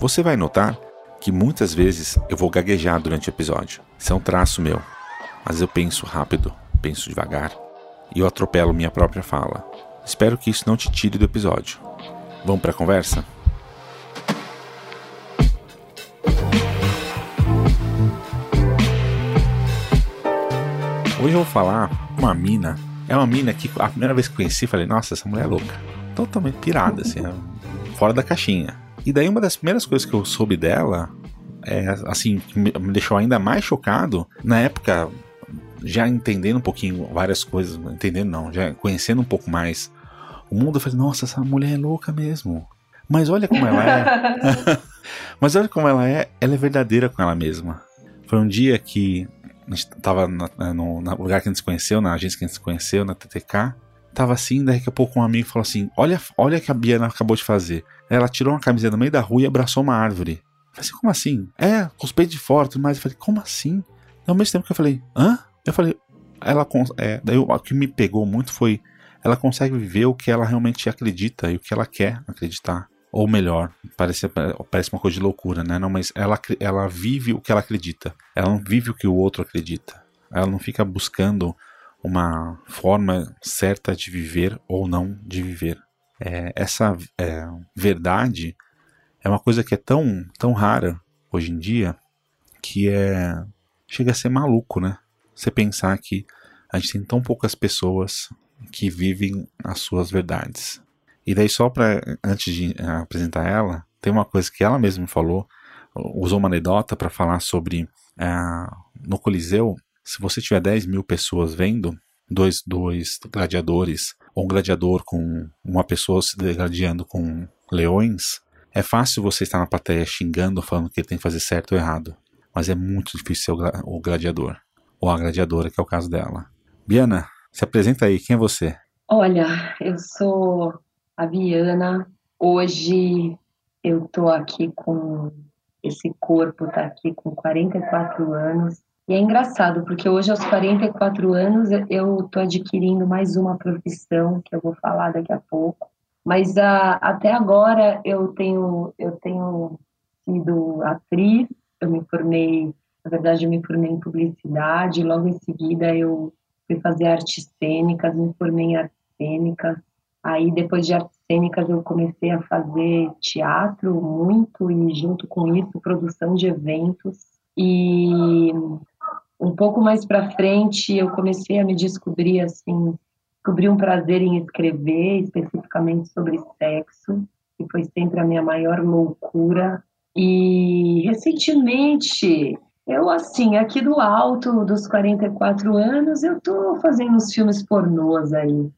Você vai notar que muitas vezes eu vou gaguejar durante o episódio. Isso é um traço meu. Mas eu penso rápido, penso devagar e eu atropelo minha própria fala. Espero que isso não te tire do episódio. Vamos para a conversa? Hoje eu vou falar uma mina. É uma mina que a primeira vez que conheci, falei, nossa, essa mulher é louca. Totalmente pirada, assim, fora da caixinha. E daí uma das primeiras coisas que eu soube dela, é, assim, me, me deixou ainda mais chocado, na época, já entendendo um pouquinho várias coisas, entendendo não, já conhecendo um pouco mais o mundo, eu falei, nossa, essa mulher é louca mesmo. Mas olha como ela é. Mas olha como ela é, ela é verdadeira com ela mesma. Foi um dia que a gente tava na, no, no, lugar que a gente se conheceu, na agência que a gente se conheceu, na TTK, tava assim, daqui a pouco um amigo falou assim: Olha, olha o que a Biana acabou de fazer. Ela tirou uma camiseta no meio da rua e abraçou uma árvore. Eu falei assim, como assim? É, com os peitos de fora tudo mais. Eu falei, como assim? E ao mesmo tempo que eu falei, hã? Eu falei, ela. É, daí o que me pegou muito foi. Ela consegue viver o que ela realmente acredita e o que ela quer acreditar. Ou melhor, parece, parece uma coisa de loucura, né? Não, mas ela, ela vive o que ela acredita. Ela não vive o que o outro acredita. Ela não fica buscando uma forma certa de viver ou não de viver. É, essa é, verdade é uma coisa que é tão, tão rara hoje em dia que é chega a ser maluco, né? Você pensar que a gente tem tão poucas pessoas que vivem as suas verdades. E daí só para antes de apresentar ela, tem uma coisa que ela mesma falou, usou uma anedota para falar sobre uh, no Coliseu se você tiver 10 mil pessoas vendo, dois, dois gladiadores, ou um gladiador com uma pessoa se gladiando com leões, é fácil você estar na plateia xingando, falando que ele tem que fazer certo ou errado. Mas é muito difícil ser o gladiador. Ou a gladiadora, que é o caso dela. Biana, se apresenta aí, quem é você? Olha, eu sou a Biana. Hoje eu tô aqui com esse corpo, tá aqui com 44 anos. E é engraçado, porque hoje, aos 44 anos, eu estou adquirindo mais uma profissão, que eu vou falar daqui a pouco. Mas a, até agora eu tenho, eu tenho sido atriz, eu me formei, na verdade, eu me formei em publicidade, logo em seguida eu fui fazer artes cênicas, me formei em artes cênicas. Aí, depois de artes cênicas, eu comecei a fazer teatro muito e, junto com isso, produção de eventos. E um pouco mais para frente eu comecei a me descobrir assim, descobri um prazer em escrever, especificamente sobre sexo, que foi sempre a minha maior loucura. E recentemente, eu assim, aqui do alto dos 44 anos, eu tô fazendo uns filmes pornôs aí.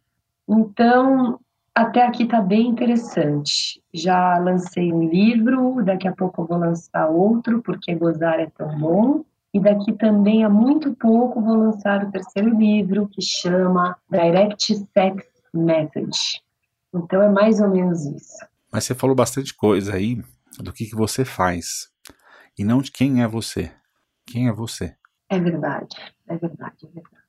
Então, até aqui tá bem interessante. Já lancei um livro, daqui a pouco eu vou lançar outro, porque gozar é tão bom. E daqui também, há muito pouco, vou lançar o terceiro livro, que chama Direct Sex Message. Então é mais ou menos isso. Mas você falou bastante coisa aí do que, que você faz. E não de quem é você. Quem é você? É verdade, é verdade, é verdade.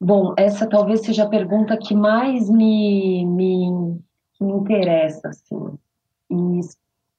Bom, essa talvez seja a pergunta que mais me, me, me interessa, assim. E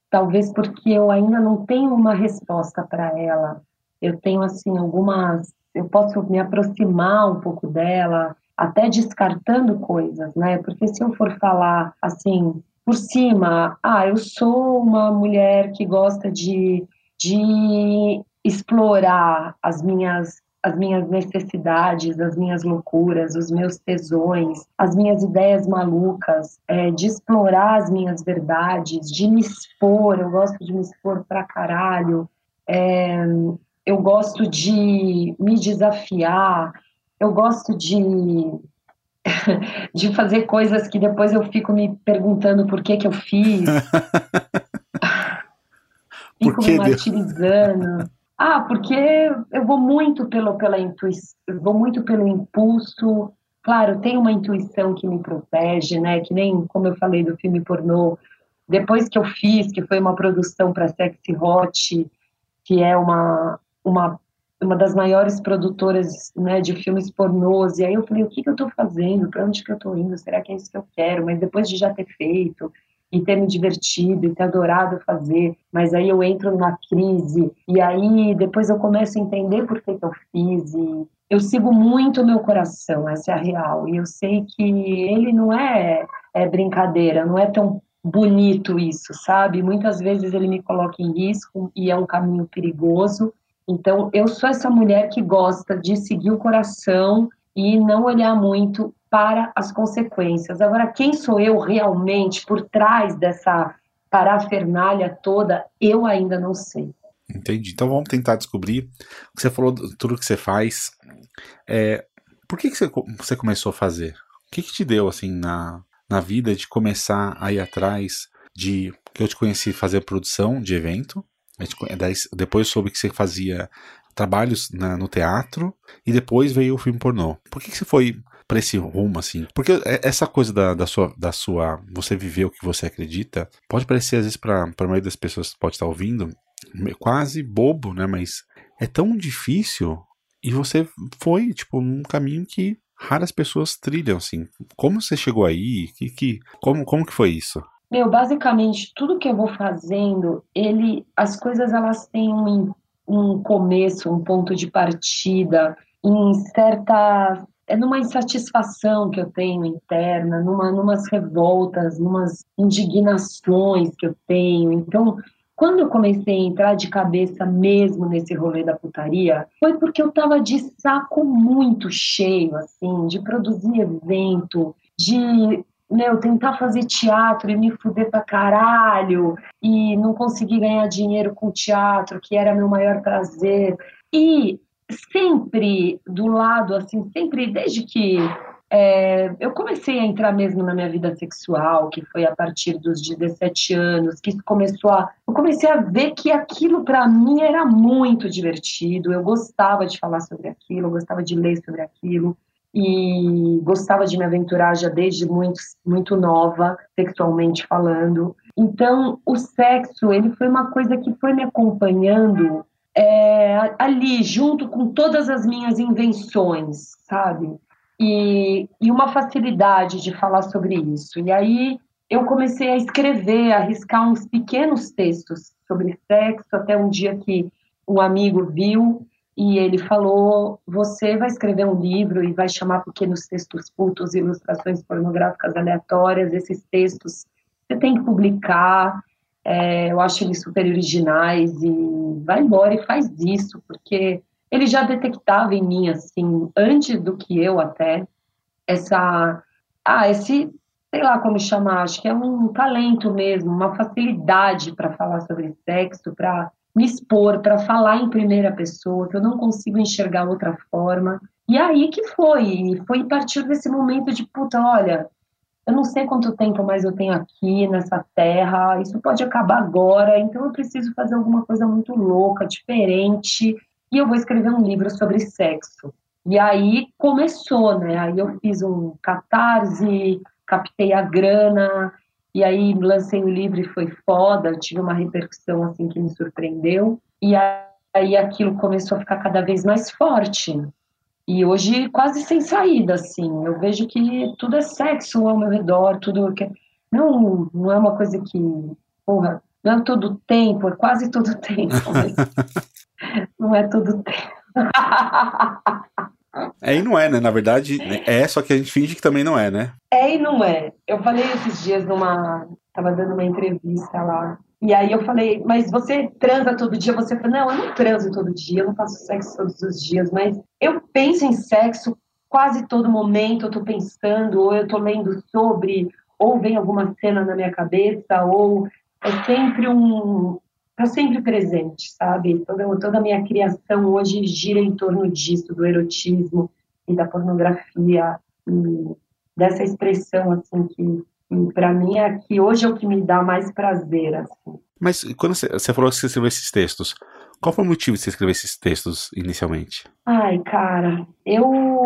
talvez porque eu ainda não tenho uma resposta para ela eu tenho assim algumas, eu posso me aproximar um pouco dela, até descartando coisas, né? Porque se eu for falar assim por cima, ah, eu sou uma mulher que gosta de, de explorar as minhas as minhas necessidades, as minhas loucuras, os meus tesões, as minhas ideias malucas, é, de explorar as minhas verdades, de me expor, eu gosto de me expor pra caralho, é, eu gosto de me desafiar, eu gosto de, de fazer coisas que depois eu fico me perguntando por que, que eu fiz. fico me martirizando. Ah, porque eu vou muito pelo, pela intuição, vou muito pelo impulso. Claro, tem uma intuição que me protege, né? Que nem como eu falei do filme pornô. Depois que eu fiz, que foi uma produção para Sexy Hot, que é uma, uma, uma das maiores produtoras né, de filmes pornôs. E aí eu falei, o que, que eu estou fazendo? Para onde que eu estou indo? Será que é isso que eu quero? Mas depois de já ter feito, e ter me divertido e ter adorado fazer, mas aí eu entro numa crise e aí depois eu começo a entender por que, que eu fiz e eu sigo muito o meu coração, essa é a real, e eu sei que ele não é, é brincadeira, não é tão bonito isso, sabe? Muitas vezes ele me coloca em risco e é um caminho perigoso. Então, eu sou essa mulher que gosta de seguir o coração e não olhar muito para as consequências. Agora, quem sou eu realmente por trás dessa parafernália toda, eu ainda não sei. Entendi. Então vamos tentar descobrir. Você falou tudo que você faz. É, por que, que você, você começou a fazer? O que, que te deu assim na, na vida de começar a ir atrás de que eu te conheci fazer produção de evento. Depois soube que você fazia trabalhos na, no teatro e depois veio o filme pornô. Por que, que você foi para esse rumo, assim. Porque é, essa coisa da, da, sua, da sua. Você viver o que você acredita, pode parecer, às vezes, para a maioria das pessoas que pode estar ouvindo, quase bobo, né? Mas é tão difícil e você foi, tipo, num caminho que raras pessoas trilham, assim. Como você chegou aí? Que, que, como, como que foi isso? Meu, basicamente, tudo que eu vou fazendo, ele, as coisas elas têm um, um começo, um ponto de partida, em certa é numa insatisfação que eu tenho interna, numa numas revoltas, numas indignações que eu tenho. Então, quando eu comecei a entrar de cabeça mesmo nesse rolê da putaria, foi porque eu tava de saco muito cheio, assim, de produzir evento, de meu, tentar fazer teatro e me fuder pra caralho, e não conseguir ganhar dinheiro com teatro, que era meu maior prazer. E sempre do lado, assim, sempre desde que é, eu comecei a entrar mesmo na minha vida sexual, que foi a partir dos 17 anos, que começou a. Eu comecei a ver que aquilo para mim era muito divertido, eu gostava de falar sobre aquilo, eu gostava de ler sobre aquilo. E gostava de me aventurar já desde muito, muito nova, sexualmente falando. Então, o sexo, ele foi uma coisa que foi me acompanhando é, ali, junto com todas as minhas invenções, sabe? E, e uma facilidade de falar sobre isso. E aí eu comecei a escrever, a arriscar uns pequenos textos sobre sexo, até um dia que um amigo viu e ele falou: Você vai escrever um livro e vai chamar Pequenos Textos Putos, Ilustrações Pornográficas Aleatórias. Esses textos você tem que publicar. É, eu acho eles super originais e vai embora e faz isso, porque ele já detectava em mim, assim, antes do que eu até, essa, ah, esse, sei lá como chamar, acho que é um talento mesmo, uma facilidade para falar sobre sexo, para me expor, para falar em primeira pessoa, que eu não consigo enxergar outra forma. E aí que foi, foi a partir desse momento de, puta, olha, eu não sei quanto tempo mais eu tenho aqui nessa terra, isso pode acabar agora, então eu preciso fazer alguma coisa muito louca, diferente, e eu vou escrever um livro sobre sexo. E aí começou, né? Aí eu fiz um catarse, captei a grana, e aí lancei o livro e foi foda, tive uma repercussão assim que me surpreendeu, e aí aquilo começou a ficar cada vez mais forte. E hoje quase sem saída, assim. Eu vejo que tudo é sexo ao meu redor, tudo que não não é uma coisa que, porra, não é todo tempo, é quase todo tempo, não é todo tempo. É e não é, né? Na verdade, é, só que a gente finge que também não é, né? É e não é. Eu falei esses dias numa. Tava dando uma entrevista lá e aí eu falei, mas você transa todo dia? Você falou, não, eu não transo todo dia, eu não faço sexo todos os dias, mas eu penso em sexo quase todo momento, eu tô pensando, ou eu tô lendo sobre, ou vem alguma cena na minha cabeça, ou é sempre um. Tá sempre presente, sabe? Toda, toda a minha criação hoje gira em torno disso, do erotismo e da pornografia, e dessa expressão, assim, que para mim é que hoje é o que me dá mais prazer, assim. Mas quando você, você falou que você escreveu esses textos, qual foi o motivo de você escrever esses textos inicialmente? Ai, cara, eu.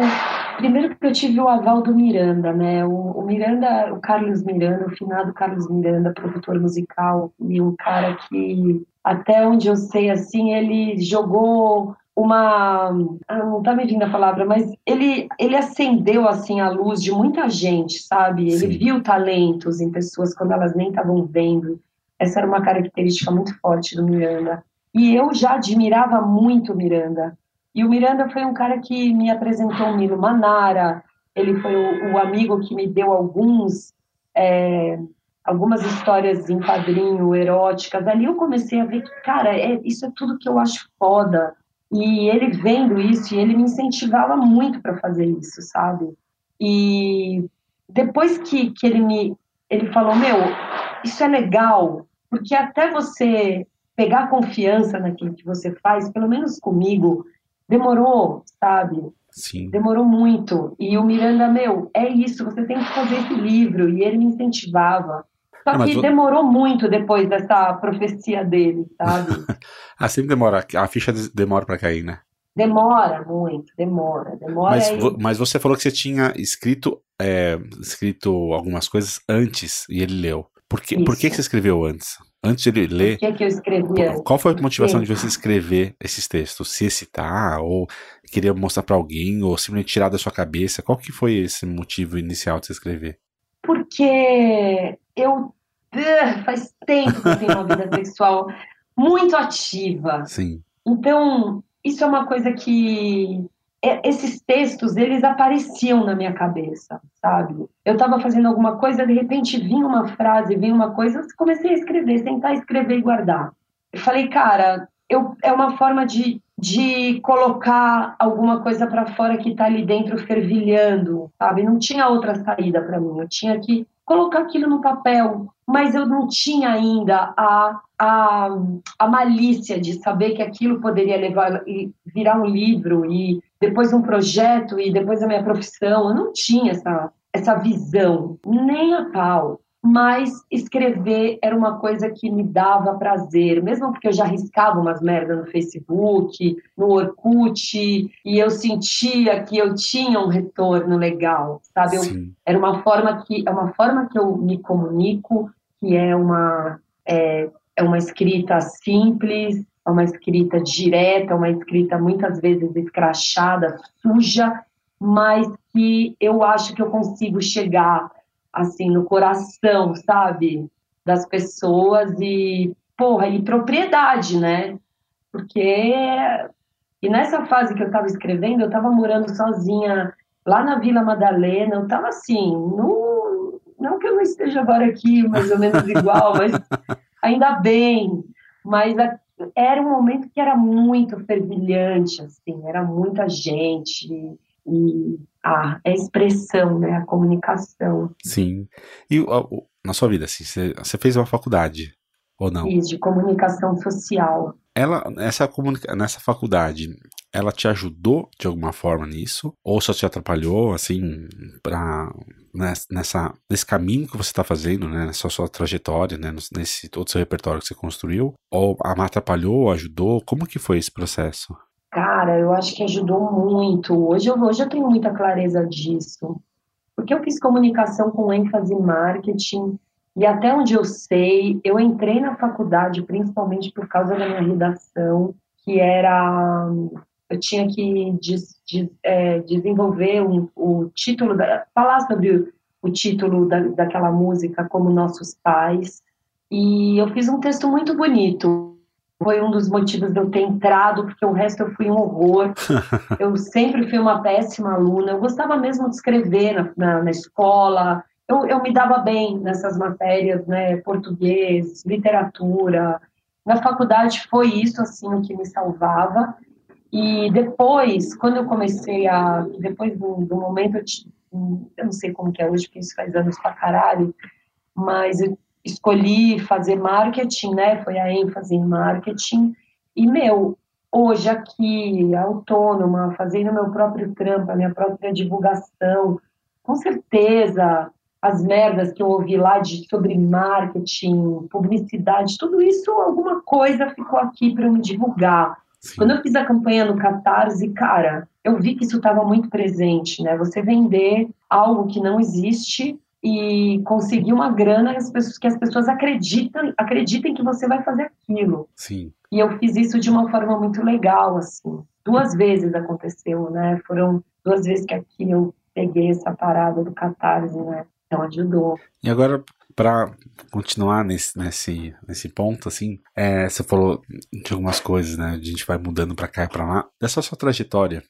Primeiro que eu tive o aval do Miranda, né? O, o, Miranda, o Carlos Miranda, o finado Carlos Miranda, produtor musical, e um cara que, até onde eu sei, assim, ele jogou uma. Ah, não tá me vindo a palavra, mas ele, ele acendeu, assim, a luz de muita gente, sabe? Ele Sim. viu talentos em pessoas quando elas nem estavam vendo. Essa era uma característica muito forte do Miranda. E eu já admirava muito o Miranda. E o Miranda foi um cara que me apresentou o Milo Manara, ele foi o, o amigo que me deu alguns é, algumas histórias em quadrinho eróticas. Ali eu comecei a ver que, cara, é, isso é tudo que eu acho foda. E ele vendo isso, e ele me incentivava muito para fazer isso, sabe? E depois que, que ele me ele falou, meu, isso é legal, porque até você pegar confiança naquilo que você faz, pelo menos comigo, demorou, sabe? Sim. Demorou muito. E o Miranda, meu, é isso, você tem que fazer esse livro. E ele me incentivava. Só Não, que demorou muito depois dessa profecia dele, sabe? ah, sempre demora. A ficha demora para cair, né? Demora muito, demora, demora. Mas, vo mas você falou que você tinha escrito, é, escrito algumas coisas antes e ele leu. Por que, por que, que você escreveu antes? Antes de ele ler. O que, que eu escrevia? Qual foi a motivação de você escrever esses textos? Se excitar, ou queria mostrar para alguém, ou simplesmente tirar da sua cabeça? Qual que foi esse motivo inicial de você escrever? Porque eu faz tempo que eu tenho uma vida sexual muito ativa. Sim. Então, isso é uma coisa que esses textos, eles apareciam na minha cabeça, sabe? Eu estava fazendo alguma coisa, de repente vinha uma frase, vinha uma coisa, eu comecei a escrever, sentar, escrever e guardar. Eu falei, cara, eu, é uma forma de, de colocar alguma coisa para fora que está ali dentro fervilhando, sabe? Não tinha outra saída para mim, eu tinha que colocar aquilo no papel, mas eu não tinha ainda a, a, a malícia de saber que aquilo poderia levar e virar um livro e depois um projeto e depois a minha profissão. Eu não tinha essa, essa visão, nem a pau. Mas escrever era uma coisa que me dava prazer, mesmo porque eu já riscava umas merdas no Facebook, no Orkut, e eu sentia que eu tinha um retorno legal, sabe? Eu, era uma forma que é uma forma que eu me comunico, que é uma é, é uma escrita simples, é uma escrita direta, é uma escrita muitas vezes escrachada, suja, mas que eu acho que eu consigo chegar assim no coração, sabe, das pessoas e porra, e propriedade, né? Porque e nessa fase que eu estava escrevendo, eu estava morando sozinha lá na Vila Madalena, eu estava assim, no, não que eu não esteja agora aqui mais ou menos igual, mas ainda bem, mas a, era um momento que era muito fervilhante, assim, era muita gente e a, a expressão, né, a comunicação. Sim. E na sua vida, assim, você, fez uma faculdade ou não? Fiz de comunicação social. Ela, essa comunica, nessa faculdade, ela te ajudou de alguma forma nisso? Ou só te atrapalhou, assim, para nessa, nesse caminho que você está fazendo, né, nessa sua trajetória, né, nesse todo seu repertório que você construiu? Ou a atrapalhou, ajudou? Como que foi esse processo? Cara, eu acho que ajudou muito. Hoje eu, hoje eu tenho muita clareza disso. Porque eu fiz comunicação com ênfase em marketing, e até onde eu sei, eu entrei na faculdade principalmente por causa da minha redação, que era eu tinha que des, des, é, desenvolver um, o título, da, falar sobre o, o título da, daquela música como Nossos Pais. E eu fiz um texto muito bonito. Foi um dos motivos de eu ter entrado, porque o resto eu fui um horror. eu sempre fui uma péssima aluna. Eu gostava mesmo de escrever na, na, na escola. Eu, eu me dava bem nessas matérias, né? Português, literatura. Na faculdade foi isso, assim, o que me salvava. E depois, quando eu comecei a. Depois do, do momento, eu, eu não sei como que é hoje, porque isso faz anos pra caralho, mas eu escolhi fazer marketing, né? Foi a ênfase em marketing. E, meu, hoje aqui, autônoma, fazendo meu próprio trampo, a minha própria divulgação, com certeza as merdas que eu ouvi lá de, sobre marketing, publicidade, tudo isso, alguma coisa ficou aqui para eu me divulgar. Sim. Quando eu fiz a campanha no Catarse, cara, eu vi que isso estava muito presente, né? Você vender algo que não existe e conseguir uma grana que as pessoas, que as pessoas acreditam, acreditem que você vai fazer aquilo. Sim. E eu fiz isso de uma forma muito legal, assim. Duas vezes aconteceu, né? Foram duas vezes que aqui eu peguei essa parada do Catarse, né? Então ajudou. E agora, para continuar nesse, nesse, nesse ponto, assim, é, você falou de algumas coisas, né? A gente vai mudando para cá e para lá. Dessa sua trajetória,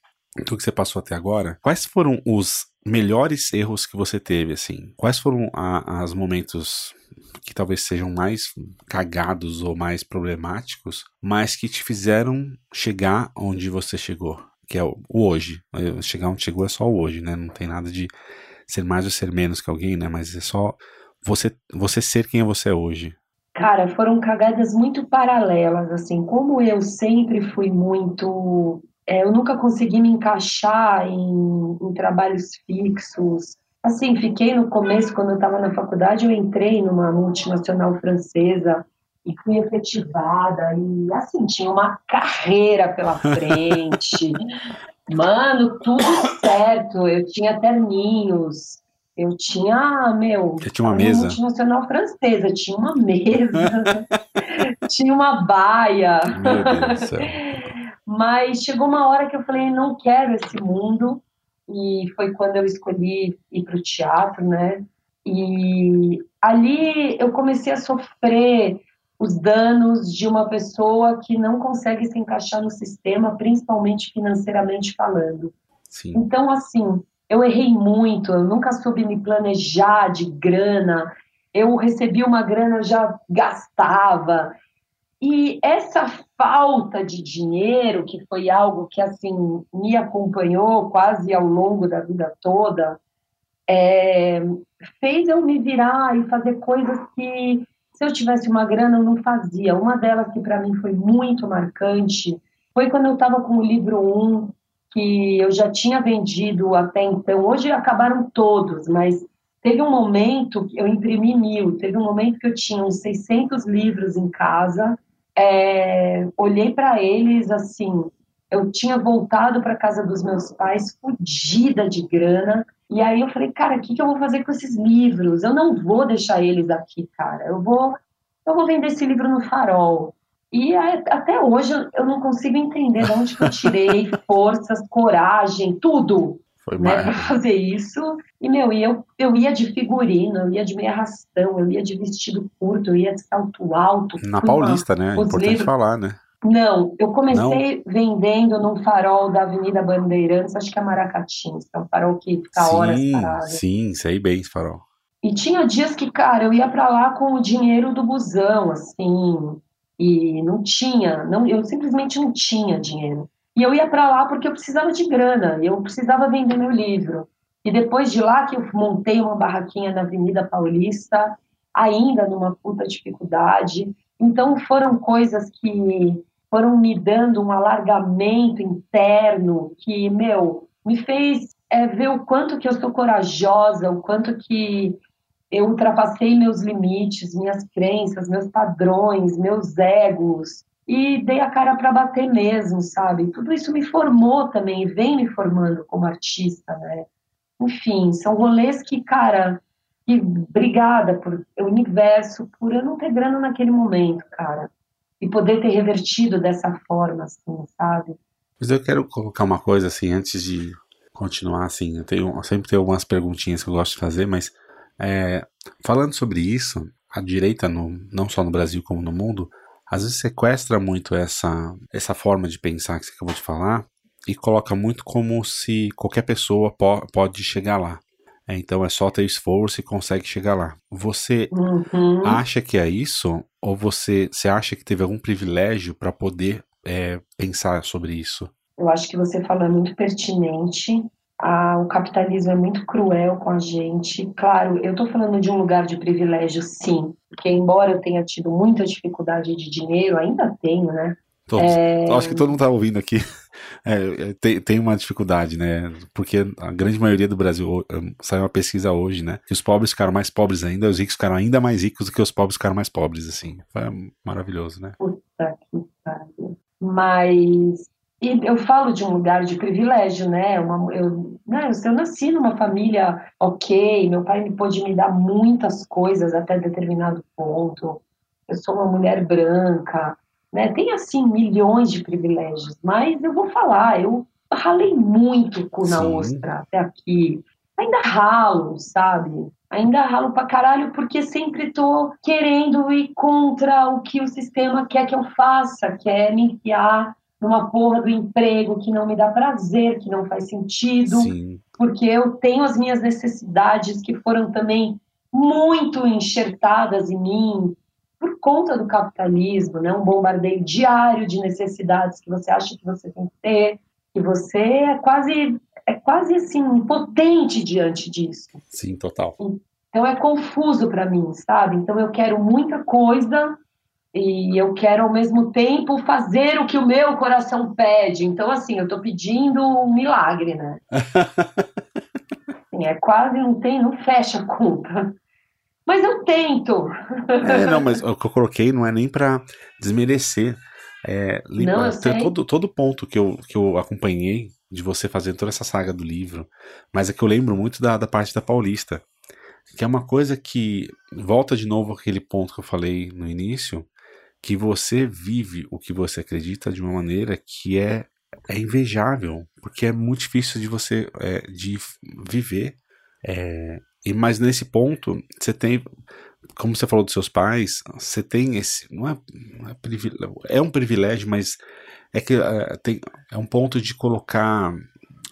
tudo que você passou até agora, quais foram os melhores erros que você teve, assim? Quais foram a, os momentos que talvez sejam mais cagados ou mais problemáticos, mas que te fizeram chegar onde você chegou? Que é o, o hoje. Chegar onde chegou é só o hoje, né? Não tem nada de ser mais ou ser menos que alguém, né? Mas é só você, você ser quem você é hoje. Cara, foram cagadas muito paralelas, assim. Como eu sempre fui muito. É, eu nunca consegui me encaixar em, em trabalhos fixos. Assim, fiquei no começo, quando eu estava na faculdade, eu entrei numa multinacional francesa e fui efetivada e assim tinha uma carreira pela frente Mano, tudo certo. Eu tinha terninhos. Eu tinha, meu. Você tinha uma mesa? Multinacional francesa. Tinha uma mesa. tinha uma baia. Meu Deus do céu. Mas chegou uma hora que eu falei, não quero esse mundo. E foi quando eu escolhi ir para o teatro, né? E ali eu comecei a sofrer os danos de uma pessoa que não consegue se encaixar no sistema, principalmente financeiramente falando. Sim. Então, assim, eu errei muito, eu nunca soube me planejar de grana, eu recebi uma grana, eu já gastava. E essa falta de dinheiro, que foi algo que, assim, me acompanhou quase ao longo da vida toda, é, fez eu me virar e fazer coisas que se eu tivesse uma grana, eu não fazia. Uma delas que para mim foi muito marcante foi quando eu estava com o livro 1, que eu já tinha vendido até então. Hoje acabaram todos, mas teve um momento eu imprimi mil. Teve um momento que eu tinha uns 600 livros em casa. É, olhei para eles assim. Eu tinha voltado para casa dos meus pais, fodida de grana e aí eu falei, cara, o que, que eu vou fazer com esses livros? Eu não vou deixar eles aqui, cara. Eu vou, eu vou vender esse livro no farol. E até hoje eu não consigo entender de onde eu tirei forças, coragem, tudo né, para fazer isso. E, meu, eu, eu ia de figurino, eu ia de meia rastão, eu ia de vestido curto, eu ia de salto alto. Na Paulista, uma, né? É importante livros. falar, né? Não, eu comecei não. vendendo num farol da Avenida Bandeirantes, acho que é Maracatins, é um farol que fica sim, horas parado. Sim, sei bem esse farol. E tinha dias que, cara, eu ia para lá com o dinheiro do busão, assim, e não tinha, não, eu simplesmente não tinha dinheiro. E eu ia para lá porque eu precisava de grana, eu precisava vender meu livro. E depois de lá que eu montei uma barraquinha na Avenida Paulista, ainda numa puta dificuldade. Então foram coisas que foram me dando um alargamento interno que, meu, me fez é, ver o quanto que eu sou corajosa, o quanto que eu ultrapassei meus limites, minhas crenças, meus padrões, meus egos e dei a cara para bater mesmo, sabe? Tudo isso me formou também, vem me formando como artista, né? Enfim, são rolês que, cara, que obrigada por o universo, por eu não ter grana naquele momento, cara e poder ter revertido dessa forma, assim, sabe? Mas eu quero colocar uma coisa assim, antes de continuar, assim, eu, tenho, eu sempre tenho algumas perguntinhas que eu gosto de fazer, mas é, falando sobre isso, a direita, no, não só no Brasil como no mundo, às vezes sequestra muito essa, essa forma de pensar que você acabou de falar e coloca muito como se qualquer pessoa po pode chegar lá. É, então é só ter esforço e consegue chegar lá. Você uhum. acha que é isso? Ou você, você acha que teve algum privilégio para poder é, pensar sobre isso? Eu acho que você falou é muito pertinente. Ah, o capitalismo é muito cruel com a gente. Claro, eu estou falando de um lugar de privilégio, sim, porque embora eu tenha tido muita dificuldade de dinheiro, ainda tenho, né? Todos. É... Acho que todo mundo está ouvindo aqui. É, é, tem, tem uma dificuldade, né? Porque a grande maioria do Brasil, saiu uma pesquisa hoje, né? Que os pobres ficaram mais pobres ainda, os ricos ficaram ainda mais ricos do que os pobres ficaram mais pobres, assim. Foi maravilhoso, né? Puta que pariu. Mas e eu falo de um lugar de privilégio, né? Uma, eu, né? Eu nasci numa família ok, meu pai me pôde me dar muitas coisas até determinado ponto. Eu sou uma mulher branca, né? Tem assim milhões de privilégios, mas eu vou falar, eu ralei muito com na ostra até aqui. Ainda ralo, sabe? Ainda ralo pra caralho porque sempre tô querendo ir contra o que o sistema quer que eu faça, que é me enfiar numa porra do emprego que não me dá prazer, que não faz sentido, Sim. porque eu tenho as minhas necessidades que foram também muito enxertadas em mim por conta do capitalismo, né? Um bombardeio diário de necessidades que você acha que você tem que ter, que você é quase é quase assim impotente diante disso. Sim, total. Então é confuso para mim, sabe? Então eu quero muita coisa e eu quero ao mesmo tempo fazer o que o meu coração pede. Então, assim, eu estou pedindo um milagre, né? assim, é quase não tem, não fecha a conta. Mas eu tento. é, não, mas o que eu coloquei não é nem para desmerecer. É, não, eu todo, todo ponto que eu, que eu acompanhei de você fazer toda essa saga do livro, mas é que eu lembro muito da, da parte da Paulista, que é uma coisa que volta de novo aquele ponto que eu falei no início, que você vive o que você acredita de uma maneira que é, é invejável, porque é muito difícil de você é, de viver. É, e mas nesse ponto você tem, como você falou dos seus pais, você tem esse não é, é, é um privilégio, mas é que é, tem, é um ponto de colocar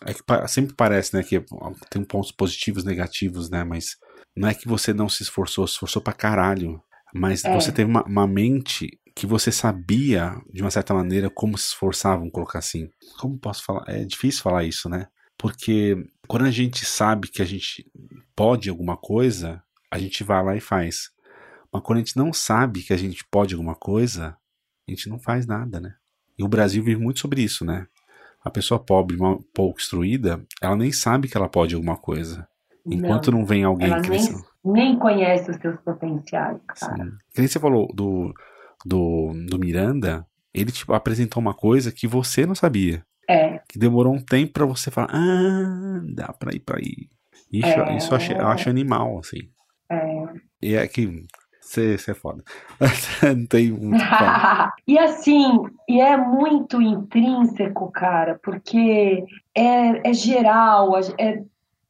é que sempre parece, né, que tem pontos positivos, negativos, né, mas não é que você não se esforçou, se esforçou pra caralho mas é. você teve uma, uma, mente que você sabia, de uma certa maneira, como se esforçavam, colocar assim. Como posso falar? É difícil falar isso, né? Porque quando a gente sabe que a gente pode alguma coisa, a gente vai lá e faz. Mas quando a gente não sabe que a gente pode alguma coisa, a gente não faz nada, né? E o Brasil vive muito sobre isso, né? A pessoa pobre, mal, pouco instruída, ela nem sabe que ela pode alguma coisa. Enquanto não, não vem alguém que nem, nem conhece os seus potenciais, cara. Sim. Que você falou do, do, do Miranda, ele tipo, apresentou uma coisa que você não sabia. É. Que demorou um tempo para você falar, ah, dá pra ir pra aí. Isso, é. isso eu, acho, eu acho animal, assim. É. E é que você é foda. não tem muito E assim, e é muito intrínseco, cara, porque é, é geral, é,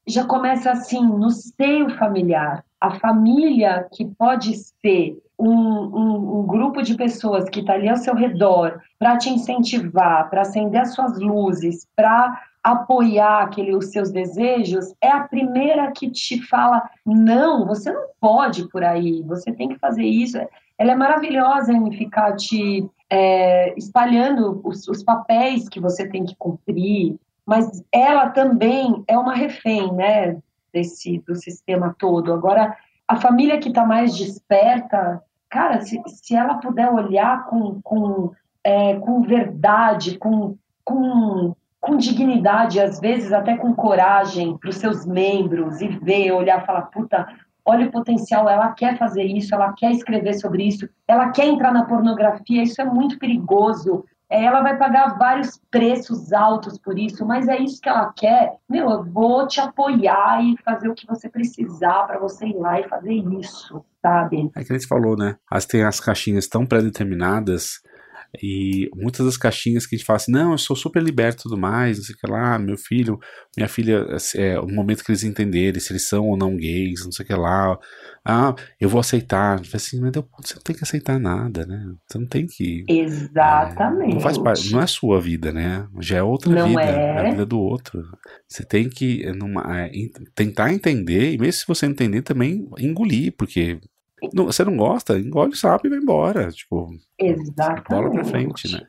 já começa assim, no seio familiar. A família que pode ser um, um, um grupo de pessoas que está ali ao seu redor para te incentivar, para acender as suas luzes, para apoiar aquele, os seus desejos, é a primeira que te fala: não, você não pode por aí, você tem que fazer isso. Ela é maravilhosa em ficar te é, espalhando os, os papéis que você tem que cumprir, mas ela também é uma refém, né, desse do sistema todo. Agora, a família que está mais desperta, cara, se, se ela puder olhar com, com, é, com verdade, com, com, com dignidade, às vezes até com coragem para os seus membros e ver, olhar, falar, puta, olha o potencial, ela quer fazer isso, ela quer escrever sobre isso, ela quer entrar na pornografia, isso é muito perigoso. É, ela vai pagar vários preços altos por isso, mas é isso que ela quer. Meu, eu vou te apoiar e fazer o que você precisar para você ir lá e fazer isso, sabe? É que a gente falou, né? As tem as caixinhas tão pré-determinadas e muitas das caixinhas que a gente fala assim, não, eu sou super liberto e tudo mais, não sei o que lá, meu filho, minha filha, é, o momento que eles entenderem se eles são ou não gays, não sei o que lá, ah, eu vou aceitar. Assim, mas você não tem que aceitar nada, né? Você não tem que. Exatamente. É, não faz parte, não é sua vida, né? Já é outra não vida, é. é a vida do outro. Você tem que numa, é, tentar entender, e mesmo se você não entender, também engolir, porque não, você não gosta, engole o sapo e vai embora. Tipo, Exatamente. bola pra frente, né?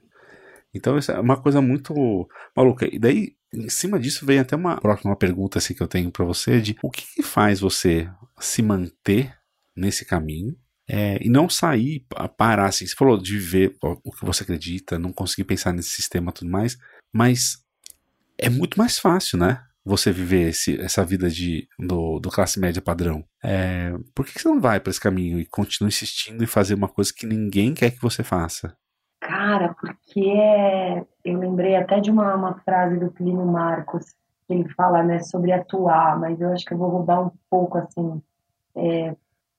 Então, isso é uma coisa muito maluca. E daí, em cima disso, vem até uma próxima pergunta assim, que eu tenho para você: de o que, que, faz você se manter nesse caminho é, e não sair, parar assim? Você falou de viver o que você acredita, não conseguir pensar nesse sistema e tudo mais. Mas é muito mais fácil, né? Você viver esse, essa vida de, do, do classe média padrão. É, por que você não vai para esse caminho e continua insistindo em fazer uma coisa que ninguém quer que você faça? Cara, porque é... eu lembrei até de uma, uma frase do Plínio Marcos, que ele fala né, sobre atuar, mas eu acho que eu vou roubar um pouco assim. É,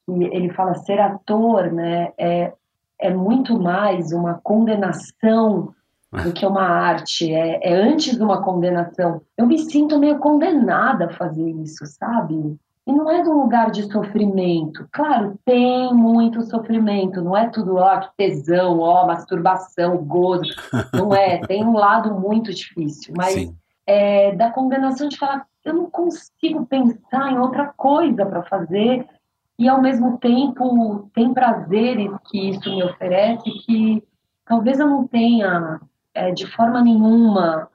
ele fala ser ator né, é, é muito mais uma condenação do que uma arte, é, é antes de uma condenação. Eu me sinto meio condenada a fazer isso, sabe? E não é de um lugar de sofrimento. Claro, tem muito sofrimento, não é tudo, ó, que tesão, ó, masturbação, gozo. Não é, tem um lado muito difícil, mas é, da condenação de falar, eu não consigo pensar em outra coisa para fazer. E ao mesmo tempo tem prazeres que isso me oferece que talvez eu não tenha é, de forma nenhuma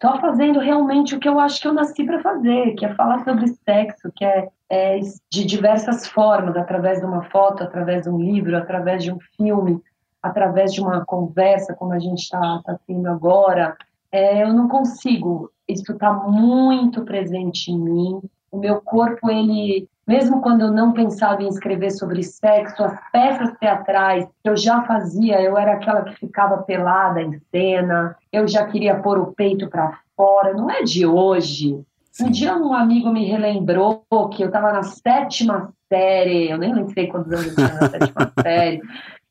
só fazendo realmente o que eu acho que eu nasci para fazer, que é falar sobre sexo, que é, é, de diversas formas, através de uma foto, através de um livro, através de um filme, através de uma conversa, como a gente está tá tendo agora. É, eu não consigo. Isso está muito presente em mim. O meu corpo, ele mesmo quando eu não pensava em escrever sobre sexo, as peças teatrais que eu já fazia, eu era aquela que ficava pelada em cena, eu já queria pôr o peito para fora, não é de hoje. Sim. Um dia um amigo me relembrou que eu estava na sétima série, eu nem sei quantos anos eu tinha na sétima série,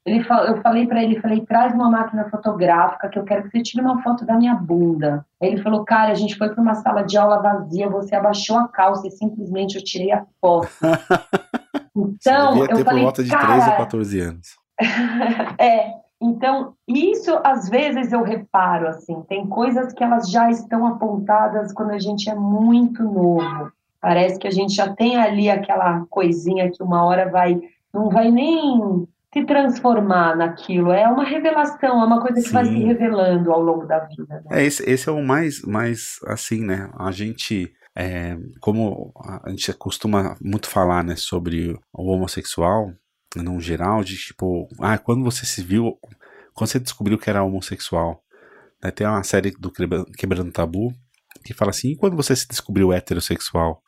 ele, eu falei para ele, falei, traz uma máquina fotográfica que eu quero que você tire uma foto da minha bunda. Ele falou, cara, a gente foi para uma sala de aula vazia, você abaixou a calça e simplesmente eu tirei a foto. Então, eu falei, por volta de cara... 13 a 14 anos. é, então, isso às vezes eu reparo, assim, tem coisas que elas já estão apontadas quando a gente é muito novo. Parece que a gente já tem ali aquela coisinha que uma hora vai, não vai nem se transformar naquilo. É uma revelação, é uma coisa que Sim. vai se revelando ao longo da vida. Né? É, esse, esse é o mais, mais assim, né? A gente. É, como a gente costuma muito falar né, sobre o homossexual, no geral, de tipo, ah, quando você se viu, quando você descobriu que era homossexual, né, tem uma série do Quebrando Tabu que fala assim, e quando você se descobriu heterossexual?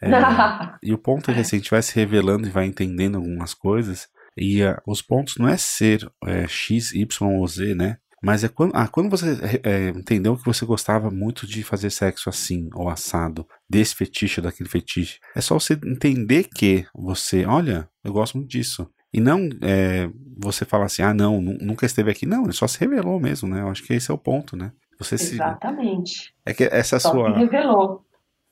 É, e o ponto é que assim, a gente vai se revelando e vai entendendo algumas coisas, e uh, os pontos não é ser é, X, Y ou Z, né? Mas é quando, ah, quando você é, entendeu que você gostava muito de fazer sexo assim, ou assado, desse fetiche ou daquele fetiche. É só você entender que você, olha, eu gosto muito disso. E não é, você falar assim, ah, não, nunca esteve aqui. Não, ele só se revelou mesmo, né? Eu acho que esse é o ponto, né? Você Exatamente. Se... É que essa só sua. Se revelou.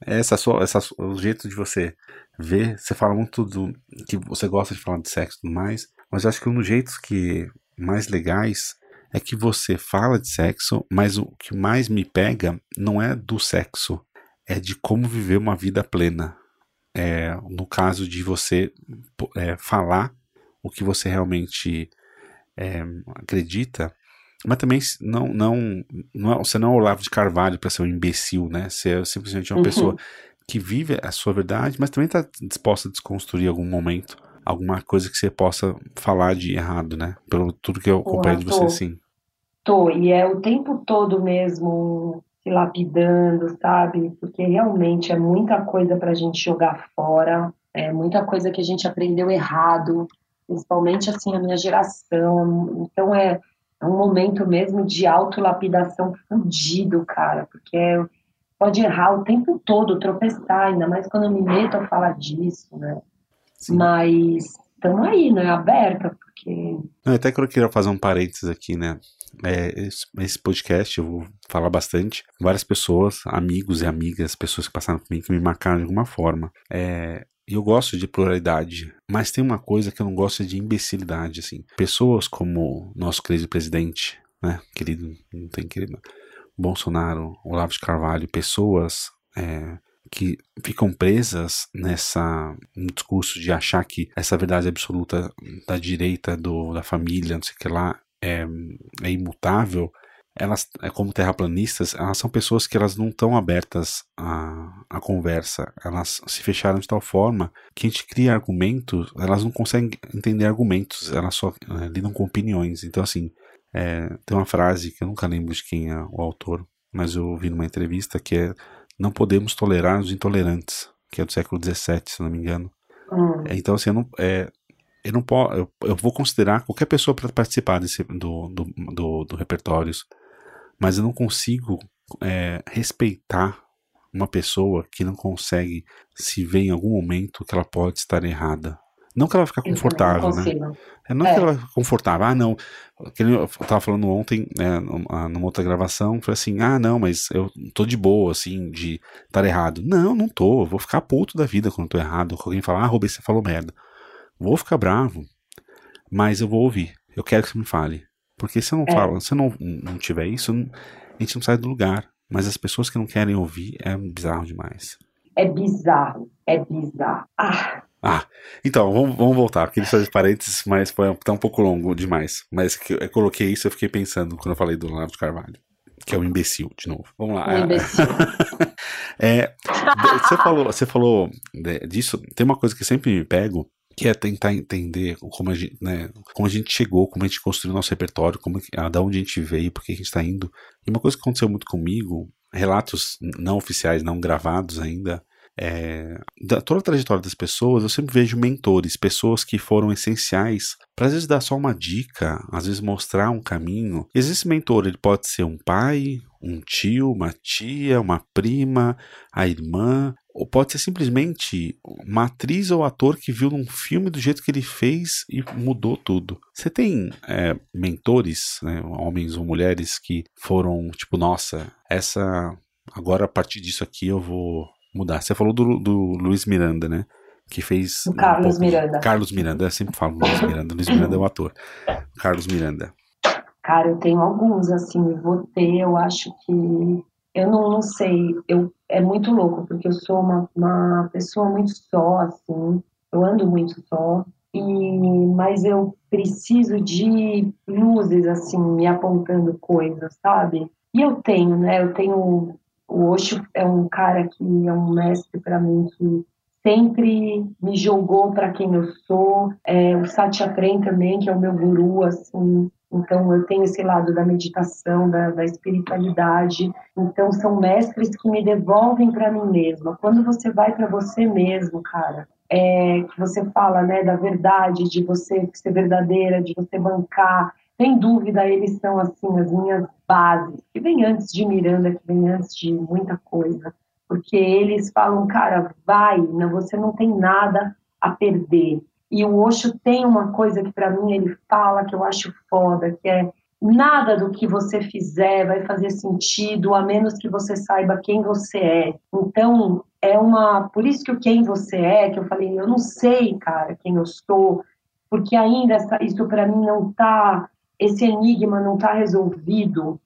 Essa sua, essa, o jeito de você ver, você fala muito do que você gosta de falar de sexo e tudo mais, mas eu acho que um dos jeitos que mais legais é que você fala de sexo, mas o que mais me pega não é do sexo, é de como viver uma vida plena. É, no caso de você é, falar o que você realmente é, acredita, mas também não, não, não é, você não é o Olavo de Carvalho para ser um imbecil, né? Você é simplesmente uma uhum. pessoa que vive a sua verdade, mas também está disposta a desconstruir algum momento, alguma coisa que você possa falar de errado, né? Pelo tudo que eu acompanho de você, sim. Tô, e é o tempo todo mesmo se lapidando, sabe? Porque realmente é muita coisa para a gente jogar fora, é muita coisa que a gente aprendeu errado, principalmente assim a minha geração. Então é, é um momento mesmo de autolapidação fudido, cara, porque é pode errar o tempo todo, tropeçar, ainda mais quando eu me meto a falar disso, né? Sim. Mas estamos aí, né? Aberta, porque. Não, até que eu queria fazer um parênteses aqui, né? É, esse podcast eu vou falar bastante. Várias pessoas, amigos e amigas, pessoas que passaram por mim, que me marcaram de alguma forma. É, eu gosto de pluralidade, mas tem uma coisa que eu não gosto de imbecilidade, assim. Pessoas como nosso querido presidente, né? Querido, não tem querido. Bolsonaro, Olavo de Carvalho, pessoas é, que ficam presas nessa um discurso de achar que essa verdade absoluta da direita, do, da família, não sei o que lá, é, é imutável, elas, é como terraplanistas, elas são pessoas que elas não estão abertas à, à conversa, elas se fecharam de tal forma que a gente cria argumentos, elas não conseguem entender argumentos, elas só é, lidam com opiniões. Então, assim, É, tem uma frase que eu nunca lembro de quem é o autor, mas eu ouvi numa entrevista que é não podemos tolerar os intolerantes, que é do século XVII, se não me engano. Hum. É, então, assim, eu não, é, eu não posso, eu, eu, vou considerar qualquer pessoa para participar desse, do, do, do, do repertórios, mas eu não consigo é, respeitar uma pessoa que não consegue se ver em algum momento que ela pode estar errada. Não que ela ficar confortável, né? É, não é. que ela fica confortável. Ah, não. Eu tava falando ontem, né, numa outra gravação, falei assim: ah, não, mas eu tô de boa, assim, de estar errado. Não, não tô. Eu vou ficar puto da vida quando tô errado. Quando alguém falar, ah, Rubens, você falou merda. Vou ficar bravo, mas eu vou ouvir. Eu quero que você me fale. Porque se eu não é. falo, se eu não, não tiver isso, a gente não sai do lugar. Mas as pessoas que não querem ouvir é bizarro demais. É bizarro, é bizarro. Ah. Ah, então, vamos, vamos voltar. Queria fazer parênteses, mas foi tá um pouco longo demais. Mas que eu coloquei isso, eu fiquei pensando quando eu falei do Leonardo Carvalho. Que é o um imbecil, de novo. Vamos lá. Um imbecil. é, você falou, você falou disso. Tem uma coisa que sempre me pego, que é tentar entender como a gente, né, como a gente chegou, como a gente construiu nosso repertório, como da onde a gente veio, por que a gente está indo. E uma coisa que aconteceu muito comigo, relatos não oficiais, não gravados ainda, é, da toda a trajetória das pessoas, eu sempre vejo mentores, pessoas que foram essenciais para às vezes dar só uma dica, às vezes mostrar um caminho. Esse mentor ele pode ser um pai, um tio, uma tia, uma prima, a irmã, ou pode ser simplesmente uma atriz ou ator que viu num filme do jeito que ele fez e mudou tudo. Você tem é, mentores, né, homens ou mulheres que foram tipo, nossa, essa agora a partir disso aqui eu vou mudar. Você falou do, do Luiz Miranda, né? Que fez. O Carlos um. Miranda. Carlos Miranda, eu sempre falo Luiz Miranda. Luiz Miranda é o ator. Carlos Miranda. Cara, eu tenho alguns, assim, vou ter, eu acho que. Eu não, não sei, eu, é muito louco, porque eu sou uma, uma pessoa muito só, assim, eu ando muito só, e, mas eu preciso de luzes, assim, me apontando coisas, sabe? E eu tenho, né? Eu tenho o Osho é um cara que é um mestre para mim que sempre me jogou para quem eu sou. É, o Satya Prem também, que é o meu guru, assim. Então eu tenho esse lado da meditação, da, da espiritualidade. Então são mestres que me devolvem para mim mesma. Quando você vai para você mesmo, cara, é, que você fala, né, da verdade, de você ser verdadeira, de você bancar, sem dúvida, eles são assim as minhas bases, que vem antes de Miranda, que vem antes de muita coisa, porque eles falam, cara, vai, não, você não tem nada a perder. E o Osho tem uma coisa que para mim ele fala que eu acho foda, que é nada do que você fizer vai fazer sentido a menos que você saiba quem você é. Então, é uma, por isso que o quem você é, que eu falei, eu não sei, cara, quem eu sou, porque ainda essa, isso para mim não tá esse enigma não está resolvido,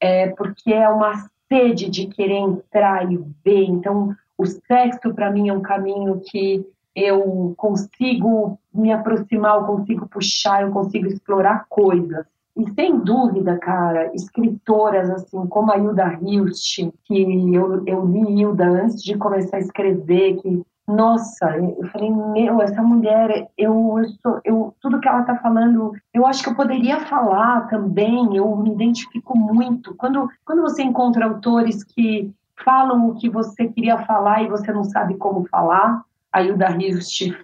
é porque é uma sede de querer entrar e ver. Então, o sexo para mim é um caminho que eu consigo me aproximar, eu consigo puxar, eu consigo explorar coisas. E sem dúvida, cara, escritoras assim como a Hilda Hilst, que eu, eu li Hilda antes de começar a escrever, que nossa, eu falei, meu, essa mulher, eu, eu, sou, eu tudo que ela está falando, eu acho que eu poderia falar também, eu me identifico muito. Quando, quando você encontra autores que falam o que você queria falar e você não sabe como falar, a Hilda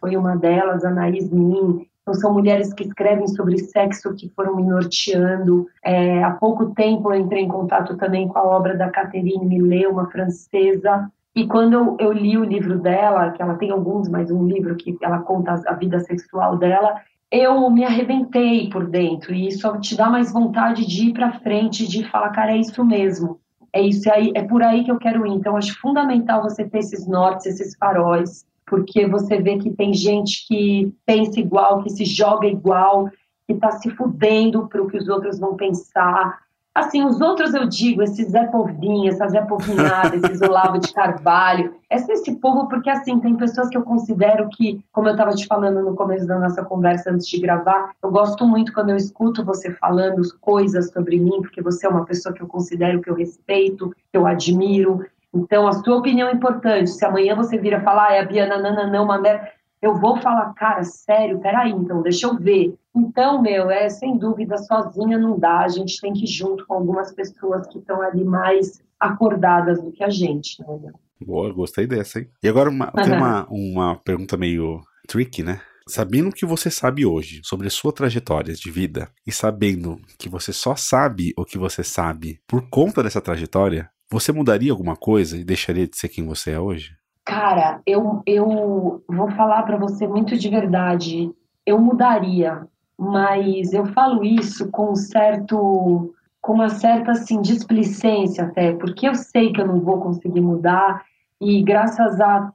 foi uma delas, a Anaís Min, então, são mulheres que escrevem sobre sexo que foram me norteando. É, há pouco tempo eu entrei em contato também com a obra da Catherine Millet, uma francesa, e quando eu, eu, li o livro dela, que ela tem alguns, mas um livro que ela conta a vida sexual dela, eu me arrebentei por dentro. E isso te dá mais vontade de ir para frente, de falar, cara, é isso mesmo. É isso aí, é por aí que eu quero ir. Então, acho fundamental você ter esses nortes, esses faróis, porque você vê que tem gente que pensa igual, que se joga igual, que está se fudendo para o que os outros vão pensar Assim, os outros eu digo, esses Zé Povinha, essa Zé Povinhada, esses Olavo de Carvalho, esse, esse povo, porque assim, tem pessoas que eu considero que, como eu estava te falando no começo da nossa conversa antes de gravar, eu gosto muito quando eu escuto você falando coisas sobre mim, porque você é uma pessoa que eu considero que eu respeito, que eu admiro. Então, a sua opinião é importante. Se amanhã você vira falar, ah, é a Biana Nana não, uma merda, eu vou falar, cara, sério, peraí, então, deixa eu ver. Então, meu, é sem dúvida, sozinha não dá, a gente tem que ir junto com algumas pessoas que estão ali mais acordadas do que a gente, né? Boa, gostei dessa, hein? E agora uma, tem uma, uma pergunta meio tricky, né? Sabendo o que você sabe hoje sobre a sua trajetória de vida e sabendo que você só sabe o que você sabe por conta dessa trajetória, você mudaria alguma coisa e deixaria de ser quem você é hoje? Cara, eu, eu vou falar para você muito de verdade. Eu mudaria, mas eu falo isso com um certo, com uma certa assim displicência até, porque eu sei que eu não vou conseguir mudar e graças a,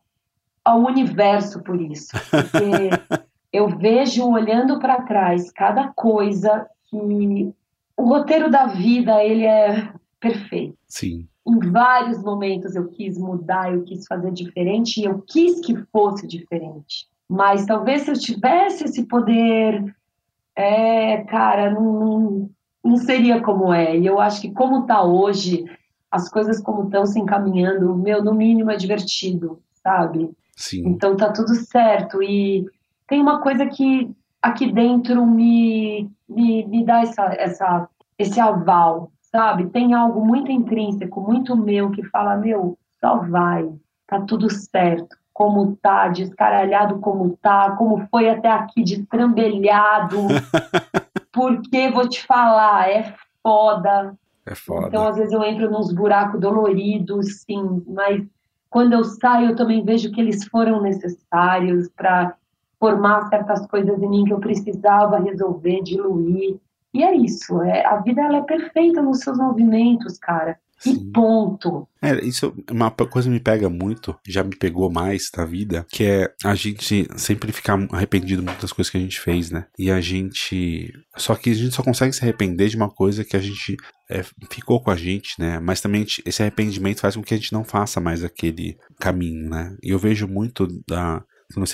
ao universo por isso, porque eu vejo olhando para trás cada coisa que o roteiro da vida ele é perfeito. Sim em vários momentos eu quis mudar, eu quis fazer diferente e eu quis que fosse diferente. Mas talvez se eu tivesse esse poder, é, cara, não, não seria como é. E eu acho que como está hoje, as coisas como estão se encaminhando, meu, no mínimo é divertido, sabe? Sim. Então tá tudo certo. E tem uma coisa que aqui dentro me, me, me dá essa, essa, esse aval, sabe? Tem algo muito intrínseco, muito meu, que fala: meu, só vai, tá tudo certo. Como tá, descaralhado como tá, como foi até aqui de trambelhado. Porque vou te falar, é foda. É foda. Então, às vezes, eu entro nos buracos doloridos, sim, mas quando eu saio, eu também vejo que eles foram necessários para formar certas coisas em mim que eu precisava resolver, diluir. E é isso, é, a vida ela é perfeita nos seus movimentos, cara. E ponto. É, isso uma coisa me pega muito, já me pegou mais na vida, que é a gente sempre ficar arrependido das coisas que a gente fez, né? E a gente. Só que a gente só consegue se arrepender de uma coisa que a gente é, ficou com a gente, né? Mas também esse arrependimento faz com que a gente não faça mais aquele caminho, né? E eu vejo muito da.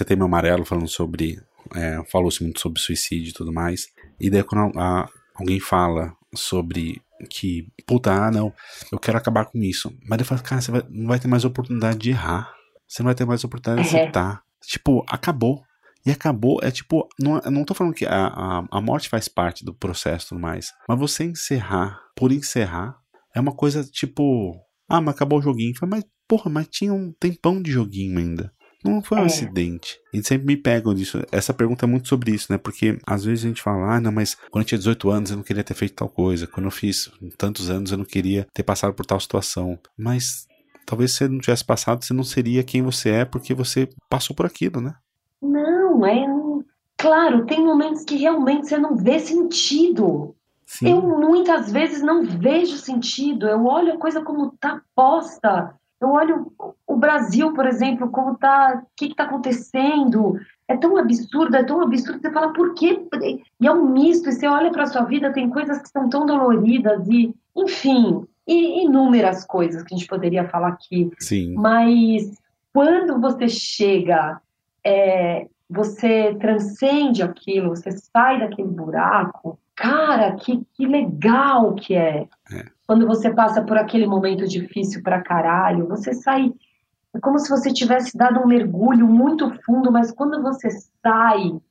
Tem meu amarelo falando sobre. É, Falou-se muito sobre suicídio e tudo mais. E daí quando a, alguém fala sobre que, puta, ah, não, eu quero acabar com isso. Mas ele fala, cara, você vai, não vai ter mais oportunidade de errar. Você não vai ter mais oportunidade de acertar. Tipo, acabou. E acabou, é tipo, não, não tô falando que a, a, a morte faz parte do processo e tudo mais. Mas você encerrar, por encerrar, é uma coisa tipo, ah, mas acabou o joguinho. Foi, mas, porra, mas tinha um tempão de joguinho ainda. Não foi um é. acidente. E sempre me pegam disso. Essa pergunta é muito sobre isso, né? Porque às vezes a gente fala, ah, não, mas quando eu tinha 18 anos eu não queria ter feito tal coisa. Quando eu fiz tantos anos eu não queria ter passado por tal situação. Mas talvez se você não tivesse passado, você não seria quem você é porque você passou por aquilo, né? Não, é. Claro, tem momentos que realmente você não vê sentido. Sim. Eu muitas vezes não vejo sentido. Eu olho a coisa como tá posta eu olho o Brasil, por exemplo, como tá, o que está acontecendo. É tão absurdo, é tão absurdo. Você fala, por quê? E é um misto. E você olha para a sua vida, tem coisas que são tão doloridas e, enfim, e inúmeras coisas que a gente poderia falar aqui. Sim. Mas quando você chega, é, você transcende aquilo, você sai daquele buraco. Cara, que, que legal que é. Quando você passa por aquele momento difícil pra caralho, você sai. É como se você tivesse dado um mergulho muito fundo, mas quando você sai.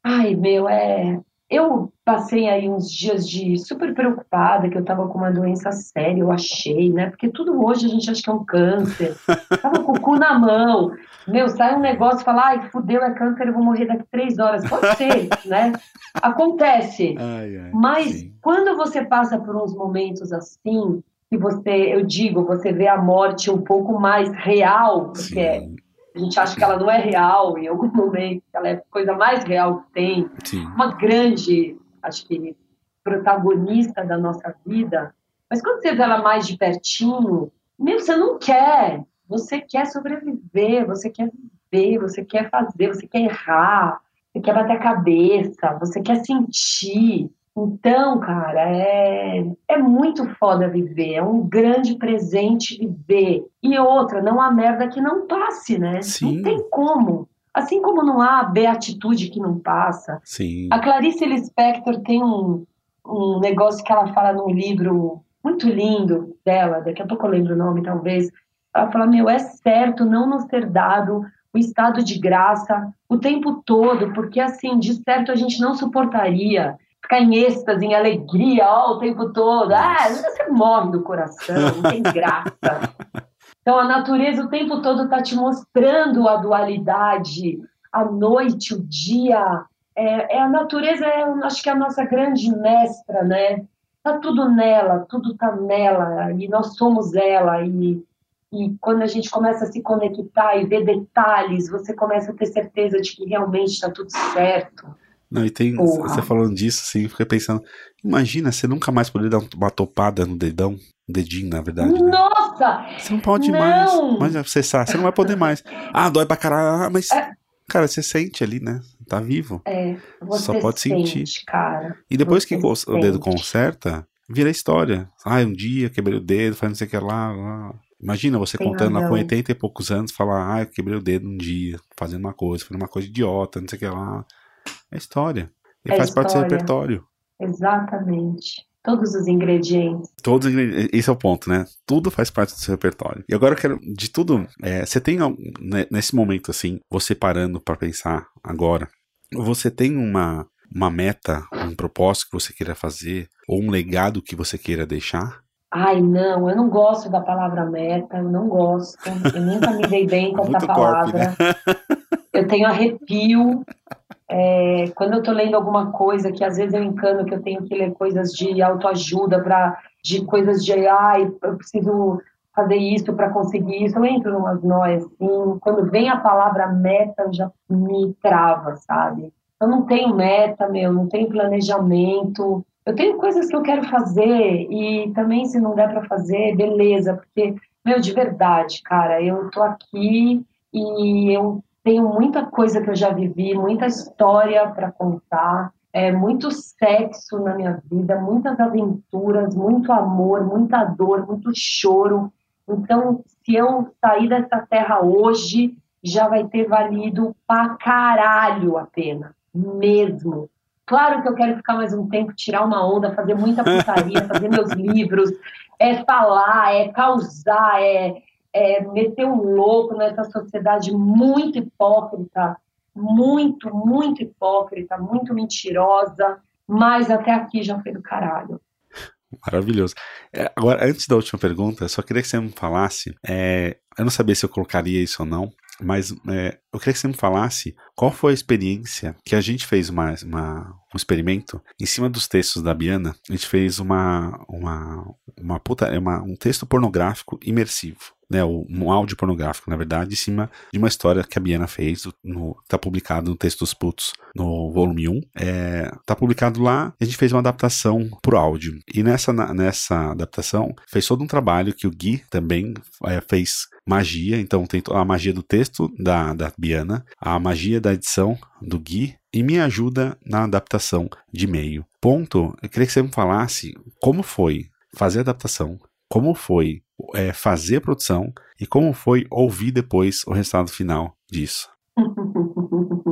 Ai, meu, é. Eu passei aí uns dias de super preocupada, que eu tava com uma doença séria, eu achei, né? Porque tudo hoje a gente acha que é um câncer. Tava com o cu na mão. Meu, sai um negócio e fala, ai, fudeu, é câncer, eu vou morrer daqui três horas. Pode ser, né? Acontece. Ai, ai, Mas sim. quando você passa por uns momentos assim, que você, eu digo, você vê a morte um pouco mais real, porque sim. A gente acha que ela não é real em algum momento, ela é a coisa mais real que tem. Sim. Uma grande, acho que, protagonista da nossa vida. Mas quando você vê ela mais de pertinho, meu, você não quer. Você quer sobreviver, você quer viver, você quer fazer, você quer errar, você quer bater a cabeça, você quer sentir. Então, cara, é, é muito foda viver, é um grande presente viver. E outra, não há merda que não passe, né? Sim. Não tem como. Assim como não há beatitude que não passa. Sim. A Clarice Lispector tem um, um negócio que ela fala num livro muito lindo dela, daqui a pouco eu lembro o nome, talvez. Ela fala: Meu, é certo não nos ter dado o estado de graça o tempo todo, porque assim, de certo a gente não suportaria ficar em êxtase, em alegria ó, o tempo todo. Ah, você morre do coração, não tem graça. Então a natureza o tempo todo está te mostrando a dualidade, a noite, o dia. É, é a natureza, é, acho que é a nossa grande mestra, né? Tá tudo nela, tudo tá nela e nós somos ela e e quando a gente começa a se conectar e ver detalhes, você começa a ter certeza de que realmente está tudo certo. Não, e tem, Porra. você falando disso, assim, fica pensando, imagina você nunca mais poder dar uma topada no dedão, dedinho, na verdade. Né? Nossa! Você não pode não. mais. Mas você sabe, você não vai poder mais. Ah, dói pra caralho, ah, mas. É. Cara, você sente ali, né? Tá vivo. É, você Só pode sente, sentir. cara. E depois que sente. o dedo conserta, vira história. Ah, um dia quebrei o dedo, faz não sei o que lá. lá. Imagina você Tem contando lá com 80 e poucos anos, falar, ah, eu quebrei o dedo um dia, fazendo uma coisa, fazendo uma coisa idiota, não sei o que lá. É história. E é faz história. parte do seu repertório. Exatamente. Todos os ingredientes. Todos os ingredientes. Esse é o ponto, né? Tudo faz parte do seu repertório. E agora eu quero, de tudo, é, você tem, né, nesse momento assim, você parando para pensar agora, você tem uma, uma meta, um propósito que você queira fazer, ou um legado que você queira deixar? Ai, não, eu não gosto da palavra meta, eu não gosto. Eu nunca me dei bem com essa palavra. Corp, né? Eu tenho arrepio. É, quando eu estou lendo alguma coisa que às vezes eu encano que eu tenho que ler coisas de autoajuda, pra, de coisas de ai, eu preciso fazer isso para conseguir isso, eu entro numas noias assim. Quando vem a palavra meta, já me trava, sabe? Eu não tenho meta, meu, não tenho planejamento eu tenho coisas que eu quero fazer e também se não der para fazer, beleza, porque meu, de verdade, cara, eu tô aqui e eu tenho muita coisa que eu já vivi, muita história para contar, é muito sexo na minha vida, muitas aventuras, muito amor, muita dor, muito choro. Então, se eu sair dessa terra hoje, já vai ter valido pra caralho a pena, mesmo. Claro que eu quero ficar mais um tempo, tirar uma onda, fazer muita putaria, fazer meus livros, é falar, é causar, é, é um louco nessa sociedade muito hipócrita, muito, muito hipócrita, muito mentirosa, mas até aqui já foi do caralho. Maravilhoso. É, agora, antes da última pergunta, só queria que você me falasse. É, eu não sabia se eu colocaria isso ou não, mas é, eu queria que você me falasse qual foi a experiência que a gente fez uma, uma, um experimento em cima dos textos da Biana. A gente fez uma, uma, uma, puta, uma um texto pornográfico imersivo né, um áudio pornográfico, na verdade, em cima de uma história que a Biana fez, no, tá publicado no Texto dos Putos, no volume 1. É, tá publicado lá, a gente fez uma adaptação pro áudio. E nessa, nessa adaptação, fez todo um trabalho que o Gui também é, fez magia, então tem a magia do texto da, da Biana, a magia da edição do Gui e me ajuda na adaptação de meio. Ponto, eu queria que você me falasse como foi fazer a adaptação, como foi é, fazer a produção e como foi ouvir depois o resultado final disso.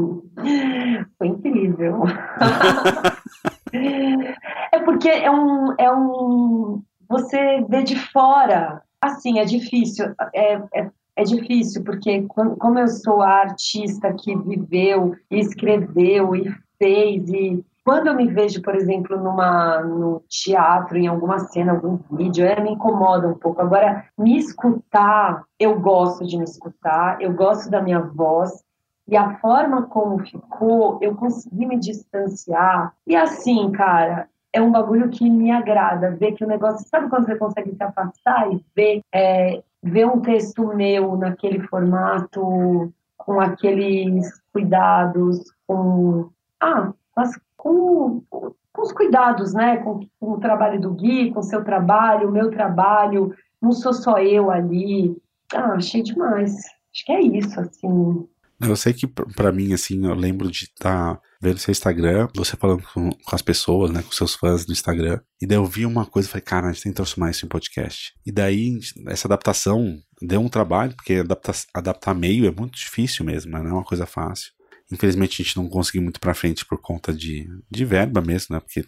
Foi incrível. é porque é um, é um. Você vê de fora. Assim, é difícil. É, é, é difícil, porque como eu sou a artista que viveu, e escreveu e fez e quando eu me vejo, por exemplo, numa, no teatro, em alguma cena, algum vídeo, é, me incomoda um pouco. Agora, me escutar, eu gosto de me escutar, eu gosto da minha voz, e a forma como ficou, eu consegui me distanciar. E assim, cara, é um bagulho que me agrada, ver que o negócio. Sabe quando você consegue se afastar e ver, é, ver um texto meu naquele formato, com aqueles cuidados, com. Ah, mas com, com os cuidados, né? Com, com, o trabalho do Gui, com o seu trabalho, o meu trabalho. Não sou só eu ali. Ah, achei demais. Acho que é isso, assim. Eu sei que para mim, assim, eu lembro de estar tá vendo seu Instagram, você falando com, com, as pessoas, né, com seus fãs do Instagram, e daí eu vi uma coisa e falei, cara, a gente tem que transformar isso em podcast. E daí, essa adaptação deu um trabalho, porque adaptar, adaptar meio é muito difícil mesmo, né, não é uma coisa fácil. Infelizmente a gente não conseguiu muito para frente por conta de, de verba mesmo, né? Porque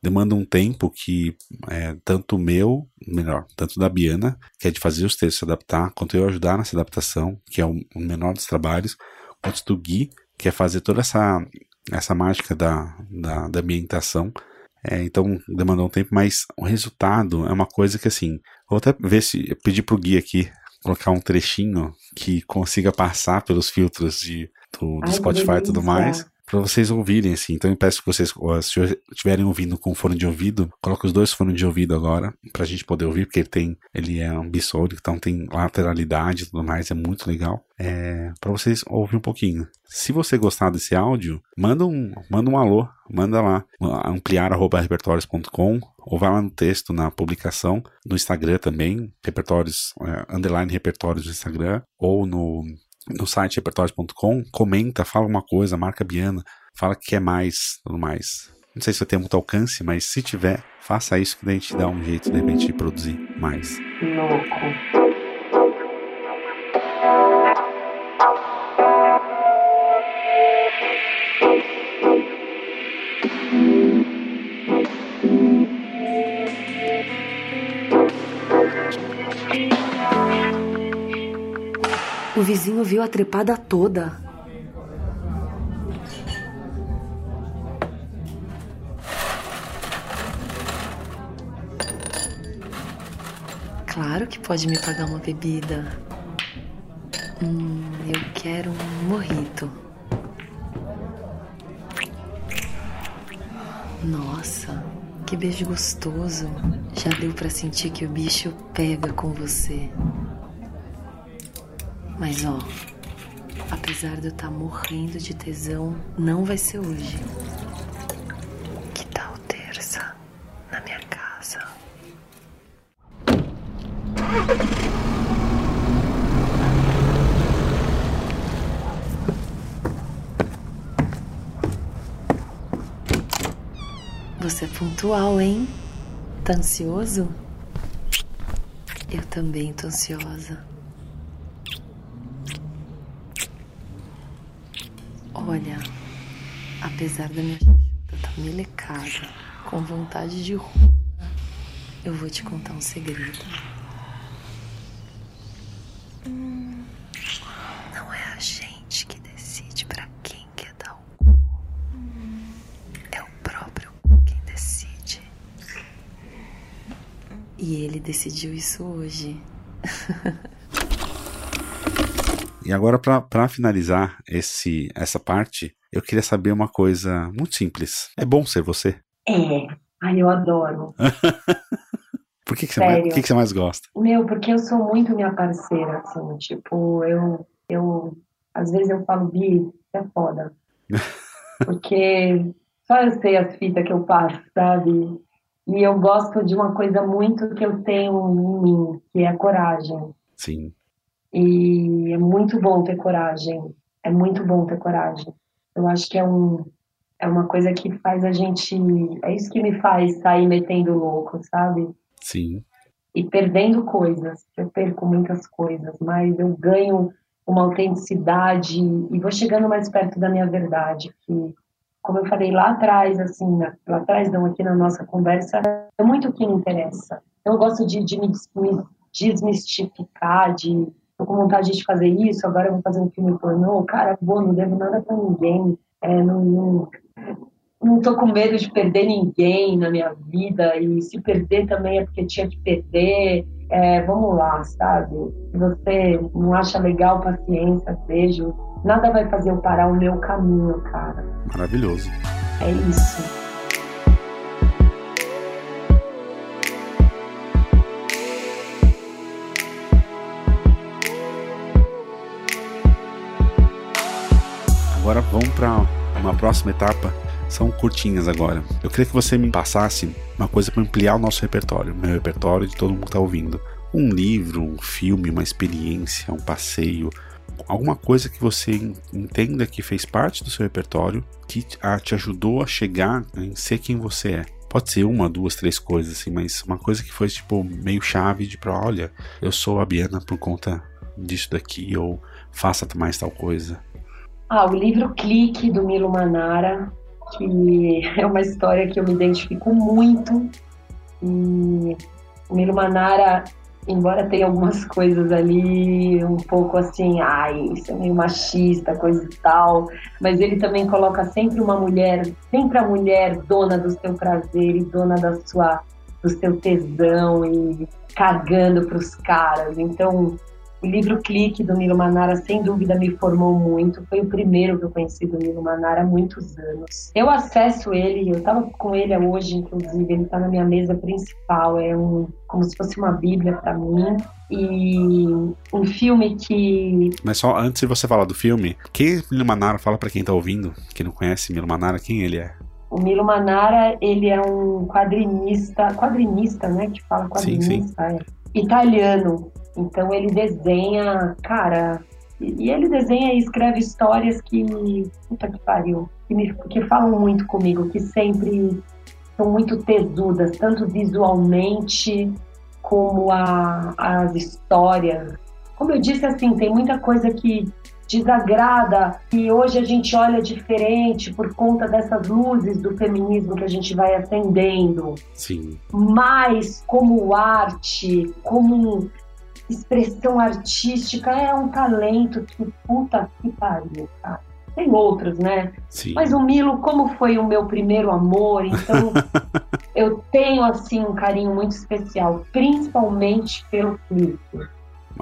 demanda um tempo que é tanto meu, melhor, tanto da Biana, que é de fazer os textos se adaptar, quanto eu ajudar nessa adaptação, que é o menor dos trabalhos, quanto do Gui, que é fazer toda essa, essa mágica da, da, da ambientação. É, então demandou um tempo, mas o resultado é uma coisa que assim, vou até ver se pedir pro Gui aqui colocar um trechinho que consiga passar pelos filtros de, do, do Ai, Spotify e tudo mais para vocês ouvirem, assim. Então eu peço que vocês, se estiverem ouvindo com fone de ouvido, coloque os dois fones de ouvido agora, pra gente poder ouvir, porque ele tem, ele é um bissônico, então tem lateralidade e tudo mais, é muito legal. É, para vocês ouvir um pouquinho. Se você gostar desse áudio, manda um, manda um alô, manda lá, ampliar.repertórios.com ou vai lá no texto, na publicação, no Instagram também, repertórios, é, underline repertórios no Instagram, ou no no site repertório.com, comenta, fala uma coisa, marca Biana, fala que quer mais, tudo mais. Não sei se vai ter muito alcance, mas se tiver, faça isso que daí a gente dá um jeito de repente de produzir mais. Louco. Vizinho viu a trepada toda. Claro que pode me pagar uma bebida. Hum, eu quero um morrito. Nossa, que beijo gostoso. Já deu para sentir que o bicho pega com você. Mas ó, apesar de eu estar tá morrendo de tesão, não vai ser hoje. Que tal terça na minha casa? Você é pontual, hein? Tá ansioso? Eu também tô ansiosa. Olha, apesar da minha chuchuta tá melecada, com vontade de rua, eu vou te contar um segredo. não é a gente que decide para quem quer dar o cu. É o próprio cu quem decide. E ele decidiu isso hoje. E agora, para finalizar esse, essa parte, eu queria saber uma coisa muito simples. É bom ser você? É. Ai, eu adoro. Por que, que, você mais, que, que você mais gosta? Meu, porque eu sou muito minha parceira, assim. Tipo, eu. eu às vezes eu falo, Bi, é foda. Porque só eu sei as fitas que eu passo, sabe? E eu gosto de uma coisa muito que eu tenho em mim, que é a coragem. Sim. E é muito bom ter coragem. É muito bom ter coragem. Eu acho que é um é uma coisa que faz a gente, é isso que me faz sair metendo louco, sabe? Sim. E perdendo coisas. Eu perco muitas coisas, mas eu ganho uma autenticidade e vou chegando mais perto da minha verdade, que como eu falei lá atrás, assim, lá atrás não, aqui na nossa conversa, é muito o que me interessa. Eu gosto de, de me desmistificar, de tô com vontade de fazer isso, agora eu vou fazer um filme pornô, cara, vou, não devo nada pra ninguém, é, não, não, não tô com medo de perder ninguém na minha vida, e se perder também é porque tinha que perder, é, vamos lá, sabe? Se você não acha legal, paciência, beijo, nada vai fazer eu parar o meu caminho, cara. Maravilhoso. É isso. Agora vamos para uma próxima etapa. São curtinhas agora. Eu queria que você me passasse uma coisa para ampliar o nosso repertório, meu repertório de todo mundo que está ouvindo. Um livro, um filme, uma experiência, um passeio, alguma coisa que você entenda que fez parte do seu repertório, que te ajudou a chegar em ser quem você é. Pode ser uma, duas, três coisas assim, mas uma coisa que foi tipo meio chave de para olha, eu sou a Biana por conta disso daqui ou faça mais tal coisa. Ah, o livro Clique, do Milo Manara, que é uma história que eu me identifico muito. E o Milo Manara, embora tenha algumas coisas ali um pouco assim, ai, isso é meio machista, coisa e tal, mas ele também coloca sempre uma mulher, sempre a mulher dona do seu prazer e dona da sua do seu tesão e cagando para os caras. Então, o livro Clique do Milo Manara, sem dúvida, me formou muito. Foi o primeiro que eu conheci do Milo Manara há muitos anos. Eu acesso ele, eu estava com ele hoje, inclusive, ele está na minha mesa principal. É um, como se fosse uma bíblia para mim. E um filme que. Mas só antes de você falar do filme, quem é Milo Manara? Fala para quem está ouvindo, que não conhece Milo Manara, quem ele é? O Milo Manara, ele é um quadrinista, quadrinista, né, que fala quadrinista, sim, sim. É, italiano. Então ele desenha, cara, e ele desenha e escreve histórias que, puta que pariu, que, me, que falam muito comigo, que sempre são muito tesudas, tanto visualmente como a, as histórias. Como eu disse, assim, tem muita coisa que desagrada, que hoje a gente olha diferente por conta dessas luzes do feminismo que a gente vai acendendo. Sim. Mas como arte, como expressão artística é um talento que puta que pariu, cara. Tem outros, né? Sim. Mas o Milo, como foi o meu primeiro amor, então eu tenho assim um carinho muito especial, principalmente pelo clipe.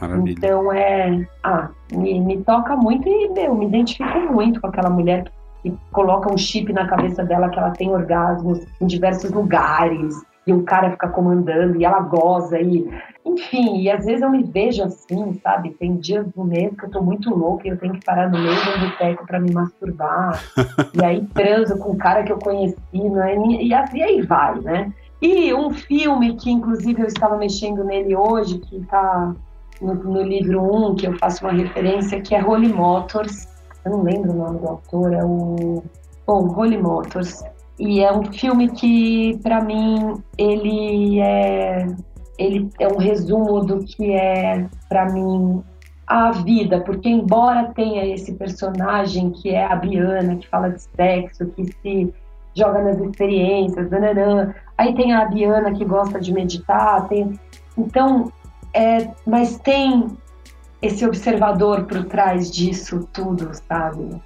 Maravilha. Então é, ah, me, me toca muito e meu, me identifico muito com aquela mulher que, que coloca um chip na cabeça dela que ela tem orgasmos em diversos lugares e o cara fica comandando e ela goza e enfim, e às vezes eu me vejo assim, sabe? Tem dias do mês que eu tô muito louca e eu tenho que parar no meio do boteco pra me masturbar. e aí transo com um cara que eu conheci, né? E, e, assim, aí vai, né? E um filme que, inclusive, eu estava mexendo nele hoje, que tá no, no livro 1, um, que eu faço uma referência, que é Holy Motors. Eu não lembro o nome do autor, é o. Bom, Holy Motors. E é um filme que, para mim, ele é ele é um resumo do que é, para mim, a vida, porque embora tenha esse personagem que é a Biana, que fala de sexo, que se joga nas experiências, nananã. aí tem a Biana que gosta de meditar, tem... então, é, mas tem esse observador por trás disso tudo, sabe?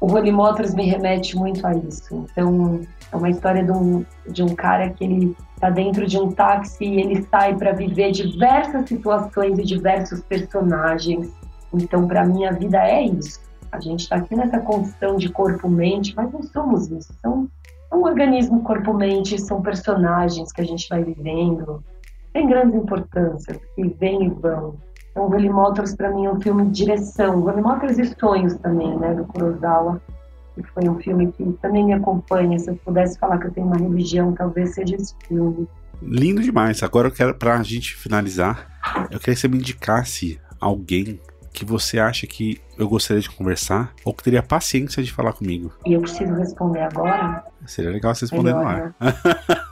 O Holy Motors me remete muito a isso. Então, é uma história de um, de um cara que ele está dentro de um táxi e ele sai para viver diversas situações e diversos personagens. Então, para mim, a vida é isso. A gente está aqui nessa construção de corpo-mente, mas não somos isso. São é um organismo corpo-mente, são personagens que a gente vai vivendo. Tem grandes importâncias que vêm e vão. Então, Holy Motors, para mim, é um filme de direção. Holy Motors e Sonhos também, né, do Kurosawa que foi um filme que também me acompanha. Se eu pudesse falar que eu tenho uma religião, talvez seja esse filme. Lindo demais. Agora eu quero, pra gente finalizar, eu queria que você me indicasse alguém que você acha que eu gostaria de conversar ou que teria paciência de falar comigo. E eu preciso responder agora? Seria legal você responder Melhor, no ar. Né?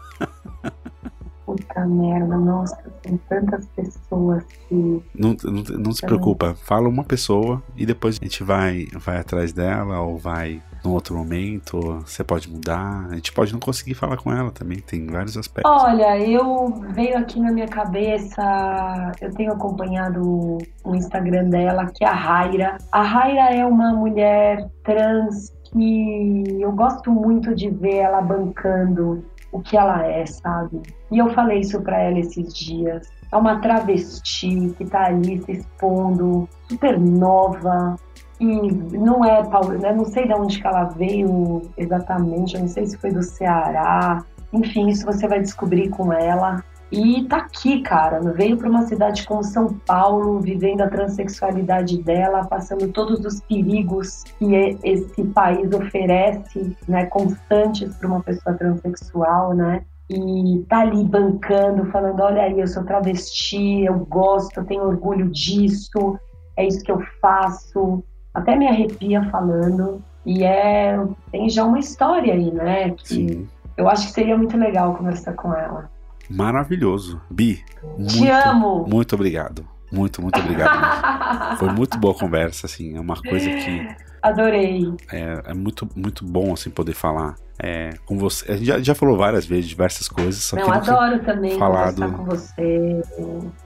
Puta merda, nossa, tem tantas pessoas que. Não, não, não se preocupa, fala uma pessoa e depois a gente vai, vai atrás dela ou vai num outro momento, você pode mudar, a gente pode não conseguir falar com ela também, tem vários aspectos. Olha, eu veio aqui na minha cabeça, eu tenho acompanhado o Instagram dela, que é a Raira. A Raira é uma mulher trans que eu gosto muito de ver ela bancando o que ela é, sabe? E eu falei isso para ela esses dias. É uma travesti que tá ali se expondo, super nova, e não é né? não sei de onde que ela veio exatamente, eu não sei se foi do Ceará. Enfim, isso você vai descobrir com ela. E tá aqui, cara. Veio para uma cidade como São Paulo, vivendo a transexualidade dela, passando todos os perigos que esse país oferece, né, constantes para uma pessoa transexual, né? E tá ali bancando, falando: olha aí, eu sou travesti, eu gosto, eu tenho orgulho disso, é isso que eu faço até me arrepia falando. E é tem já uma história aí, né? Que Sim. eu acho que seria muito legal conversar com ela. Maravilhoso. Bi, te muito, amo. Muito obrigado. Muito, muito obrigado. Foi muito boa a conversa, assim. É uma coisa que. Adorei. É, é muito, muito bom, assim, poder falar é, com você. A gente já, já, falou várias vezes diversas coisas. Só Eu adoro também falar conversar com você.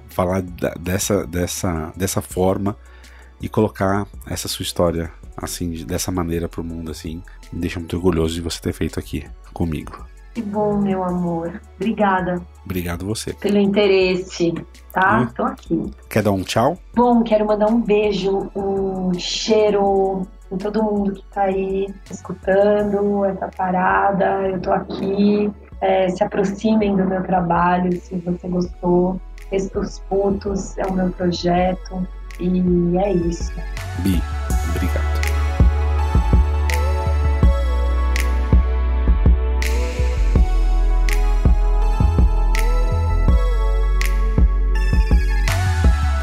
Falar da, dessa, dessa, dessa forma e colocar essa sua história assim dessa maneira pro mundo assim me deixa muito orgulhoso de você ter feito aqui comigo que bom meu amor. Obrigada. Obrigado você. Pelo interesse tá? Hum. tô aqui. Quer dar um tchau? Bom quero mandar um beijo um cheiro em todo mundo que tá aí escutando essa parada. Eu tô aqui. É, se aproximem do meu trabalho se você gostou. Textos Putos é o meu projeto. E é isso. Bi, obrigado.